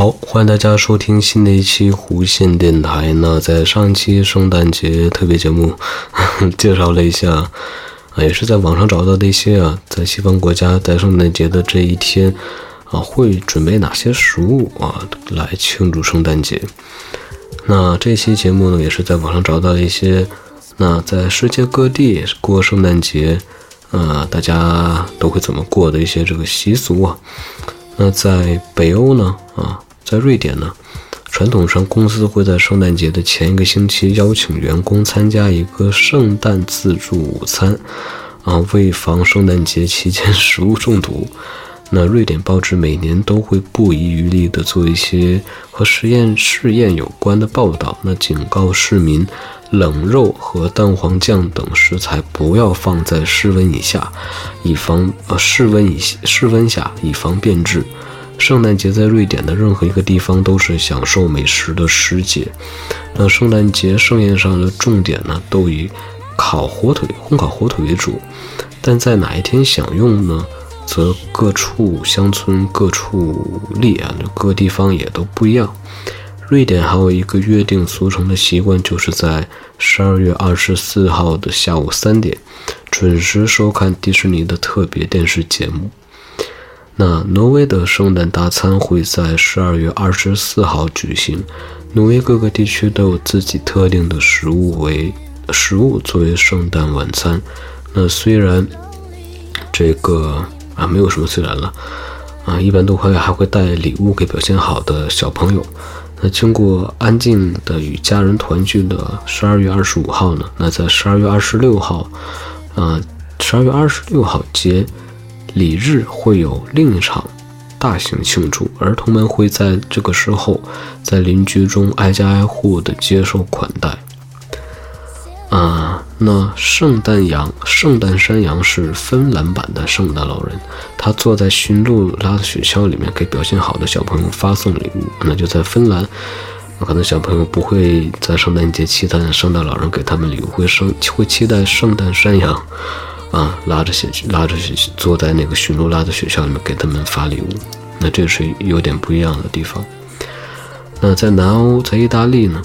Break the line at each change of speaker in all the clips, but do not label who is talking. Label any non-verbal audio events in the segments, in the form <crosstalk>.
好，欢迎大家收听新的一期弧线电台。那在上期圣诞节特别节目 <laughs> 介绍了一下，啊，也是在网上找到的一些啊，在西方国家在圣诞节的这一天啊，会准备哪些食物啊来庆祝圣诞节。那这期节目呢，也是在网上找到一些，那在世界各地过圣诞节，呃，大家都会怎么过的一些这个习俗啊。那在北欧呢，啊。在瑞典呢，传统上公司会在圣诞节的前一个星期邀请员工参加一个圣诞自助午餐，啊，为防圣诞节期间 <laughs> 食物中毒，那瑞典报纸每年都会不遗余力地做一些和实验试验有关的报道，那警告市民，冷肉和蛋黄酱等食材不要放在室温以下，以防呃室温以室温下以防变质。圣诞节在瑞典的任何一个地方都是享受美食的时节。那圣诞节盛宴上的重点呢，都以烤火腿、烘烤火腿为主。但在哪一天享用呢，则各处乡村各处例啊，各地方也都不一样。瑞典还有一个约定俗成的习惯，就是在十二月二十四号的下午三点，准时收看迪士尼的特别电视节目。那挪威的圣诞大餐会在十二月二十四号举行。挪威各个地区都有自己特定的食物为食物作为圣诞晚餐。那虽然这个啊没有什么虽然了啊，一般都会还会带礼物给表现好的小朋友。那经过安静的与家人团聚的十二月二十五号呢？那在十二月二十六号，啊，十二月二十六号节。礼日会有另一场大型庆祝，儿童们会在这个时候在邻居中挨家挨户的接受款待。啊，那圣诞羊、圣诞山羊是芬兰版的圣诞老人，他坐在驯鹿拉的雪橇里面，给表现好的小朋友发送礼物。那就在芬兰，可能小朋友不会在圣诞节期待圣诞老人给他们礼物，会生会期待圣诞山羊。啊，拉着雪，拉着雪，坐在那个驯鹿拉的雪橇里面给他们发礼物，那这是有点不一样的地方。那在南欧，在意大利呢，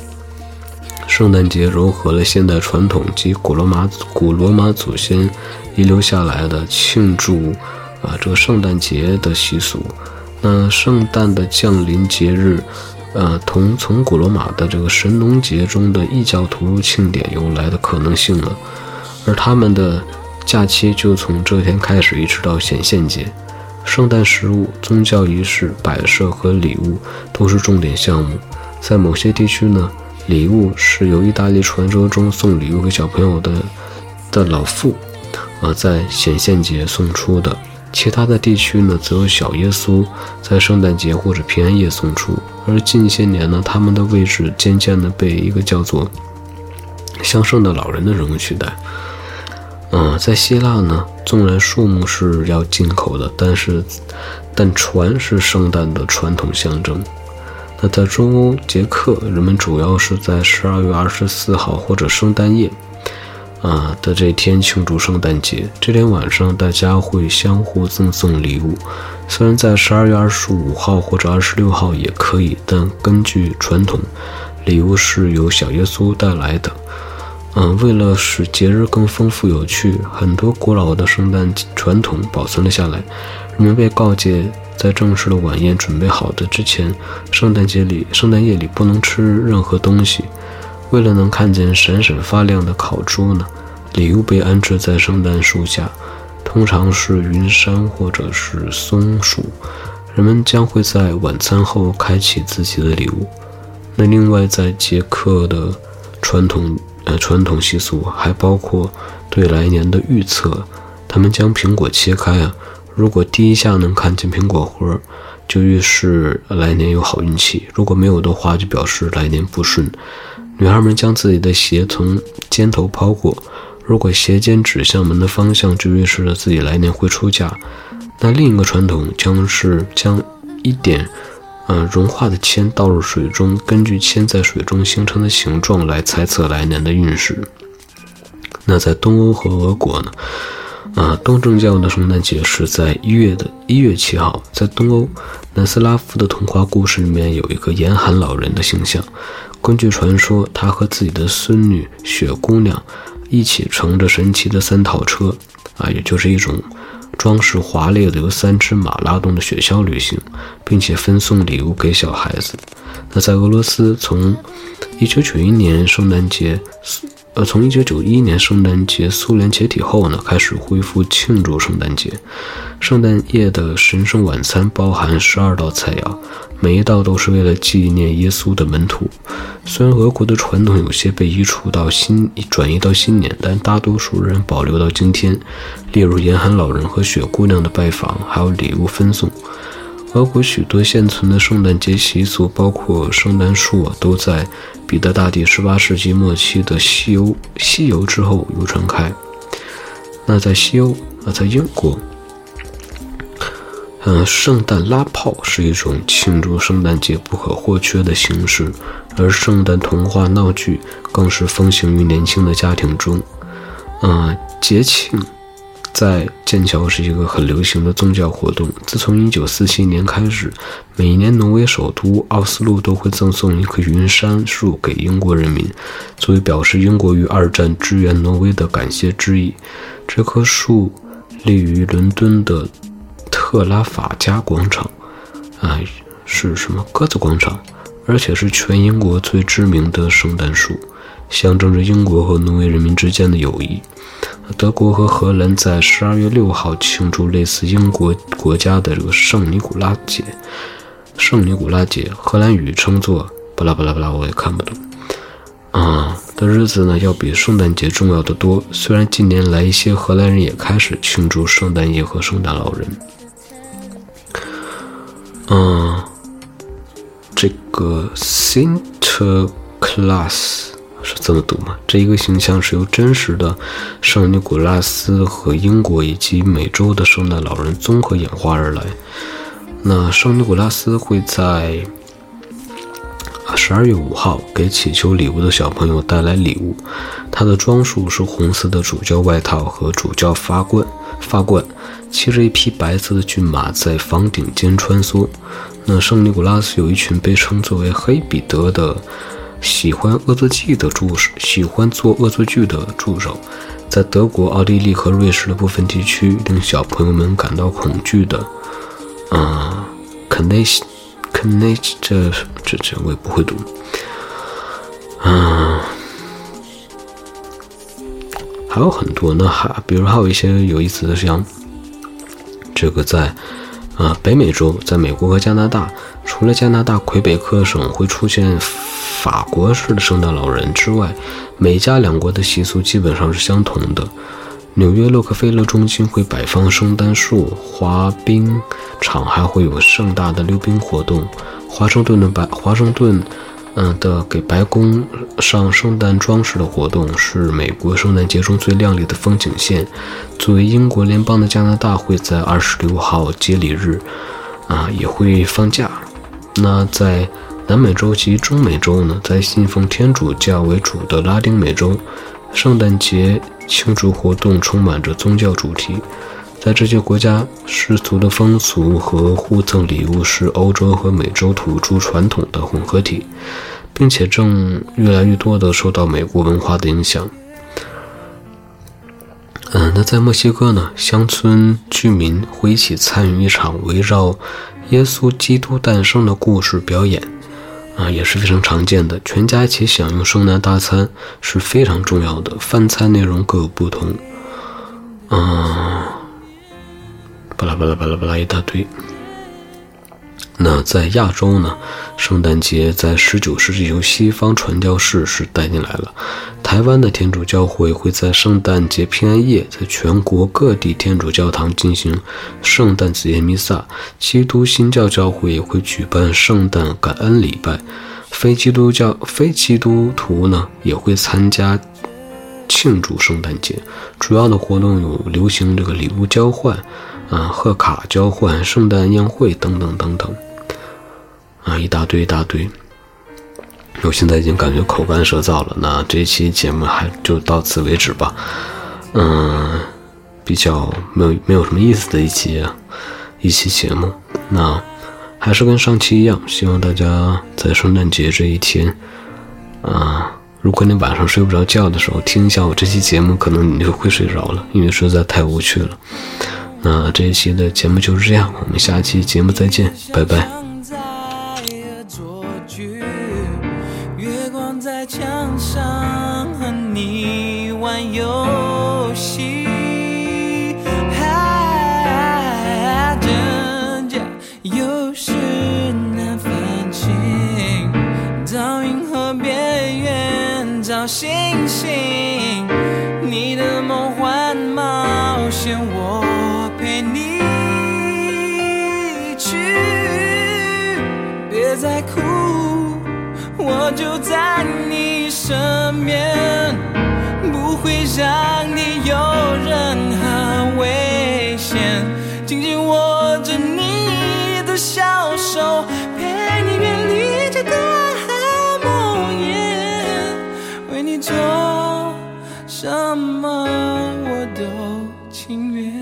圣诞节融合了现代传统及古罗马古罗马祖先遗留下来的庆祝啊这个圣诞节的习俗。那圣诞的降临节日，呃，同从古罗马的这个神农节中的异教徒庆典由来的可能性了，而他们的。假期就从这天开始，一直到显现节。圣诞食物、宗教仪式、摆设和礼物都是重点项目。在某些地区呢，礼物是由意大利传说中送礼物给小朋友的的老妇，啊，在显现节送出的。其他的地区呢，则有小耶稣在圣诞节或者平安夜送出。而近些年呢，他们的位置渐渐地被一个叫做像圣的老人的人物取代。嗯，在希腊呢，纵然树木是要进口的，但是，但船是圣诞的传统象征。那在中欧捷克，人们主要是在十二月二十四号或者圣诞夜，啊的这天庆祝圣诞节。这天晚上，大家会相互赠送礼物。虽然在十二月二十五号或者二十六号也可以，但根据传统，礼物是由小耶稣带来的。嗯，为了使节日更丰富有趣，很多古老的圣诞传统保存了下来。人们被告诫，在正式的晚宴准备好的之前，圣诞节里、圣诞夜里不能吃任何东西。为了能看见闪闪发亮的烤猪呢，礼物被安置在圣诞树下，通常是云杉或者是松树。人们将会在晚餐后开启自己的礼物。那另外，在捷克的传统。呃，传统习俗还包括对来年的预测。他们将苹果切开啊，如果第一下能看见苹果核，就预示来年有好运气；如果没有的话，就表示来年不顺。女孩们将自己的鞋从肩头抛过，如果鞋尖指向门的方向，就预示着自己来年会出嫁。那另一个传统将是将一点。嗯，融化的铅倒入水中，根据铅在水中形成的形状来猜测来年的运势。那在东欧和俄国呢？啊，东正教的圣诞节是在一月的一月七号，在东欧南斯拉夫的童话故事里面有一个严寒老人的形象。根据传说，他和自己的孙女雪姑娘一起乘着神奇的三套车，啊，也就是一种装饰华丽的由三只马拉动的雪橇旅行，并且分送礼物给小孩子。那在俄罗斯，从一九九一年圣诞节。呃，从一九九一年圣诞节苏联解体后呢，开始恢复庆祝圣诞节。圣诞夜的神圣晚餐包含十二道菜肴，每一道都是为了纪念耶稣的门徒。虽然俄国的传统有些被移除到新转移到新年，但大多数人保留到今天。例如严寒老人和雪姑娘的拜访，还有礼物分送。俄国许多现存的圣诞节习俗，包括圣诞树啊，都在彼得大帝18世纪末期的西欧西游之后流传开。那在西欧啊，在英国，嗯，圣诞拉炮是一种庆祝圣诞节不可或缺的形式，而圣诞童话闹剧更是风行于年轻的家庭中。嗯，节庆。在剑桥是一个很流行的宗教活动。自从1947年开始，每年挪威首都奥斯陆都会赠送一棵云杉树给英国人民，作为表示英国于二战支援挪威的感谢之意。这棵树立于伦敦的特拉法加广场，啊，是什么鸽子广场？而且是全英国最知名的圣诞树，象征着英国和挪威人民之间的友谊。德国和荷兰在十二月六号庆祝类似英国国家的这个圣尼古拉节。圣尼古拉节，荷兰语称作巴拉巴拉巴拉，我也看不懂。啊，的日子呢要比圣诞节重要的多。虽然近年来一些荷兰人也开始庆祝圣诞夜和圣诞老人。嗯，这个 Sinterklaas。这么读吗？这一个形象是由真实的圣尼古拉斯和英国以及美洲的圣诞老人综合演化而来。那圣尼古拉斯会在十二月五号给祈求礼物的小朋友带来礼物。他的装束是红色的主教外套和主教发冠，发冠，骑着一匹白色的骏马在房顶间穿梭。那圣尼古拉斯有一群被称作为黑彼得的。喜欢恶作剧的助手，喜欢做恶作剧的助手，在德国、奥地利和瑞士的部分地区，令小朋友们感到恐惧的，嗯 k n e s k n e s 这这这我也不会读，嗯，还有很多呢，还比如还有一些有意思的，像这个在啊北美洲，在美国和加拿大，除了加拿大魁北克省会出现。法国式的圣诞老人之外，美加两国的习俗基本上是相同的。纽约洛克菲勒中心会摆放圣诞树，滑冰场还会有盛大的溜冰活动。华盛顿的白华盛顿，嗯的给白宫上圣诞装饰的活动是美国圣诞节中最亮丽的风景线。作为英国联邦的加拿大会在二十六号节礼日，啊也会放假。那在。南美洲及中美洲呢，在信奉天主教为主的拉丁美洲，圣诞节庆祝活动充满着宗教主题。在这些国家，世俗的风俗和互赠礼物是欧洲和美洲土著传统的混合体，并且正越来越多地受到美国文化的影响。嗯，那在墨西哥呢，乡村居民会一起参与一场围绕耶稣基督诞生的故事表演。啊，也是非常常见的，全家一起享用圣诞大餐是非常重要的。饭菜内容各有不同，嗯，巴拉巴拉巴拉巴拉一大堆。那在亚洲呢？圣诞节在十九世纪由西方传教士是带进来了。台湾的天主教会会在圣诞节平安夜，在全国各地天主教堂进行圣诞子夜弥撒。基督新教教会也会举办圣诞感恩礼拜。非基督教非基督徒呢也会参加庆祝圣诞节。主要的活动有流行这个礼物交换。啊，贺卡交换、圣诞宴会等等等等，啊，一大堆一大堆。我现在已经感觉口干舌燥了。那这期节目还就到此为止吧。嗯，比较没有没有什么意思的一期一期节目。那还是跟上期一样，希望大家在圣诞节这一天，啊，如果你晚上睡不着觉的时候听一下我这期节目，可能你就会睡着了，因为实在太无趣了。那这一期的节目就是这样，我们下期节目再见，拜拜。
星星，你的梦幻冒险，我陪你去。别再哭，我就在你身边，不会让你有任何危险。紧紧握着你的小手，陪你远离这个。都情愿。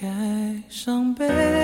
该伤悲。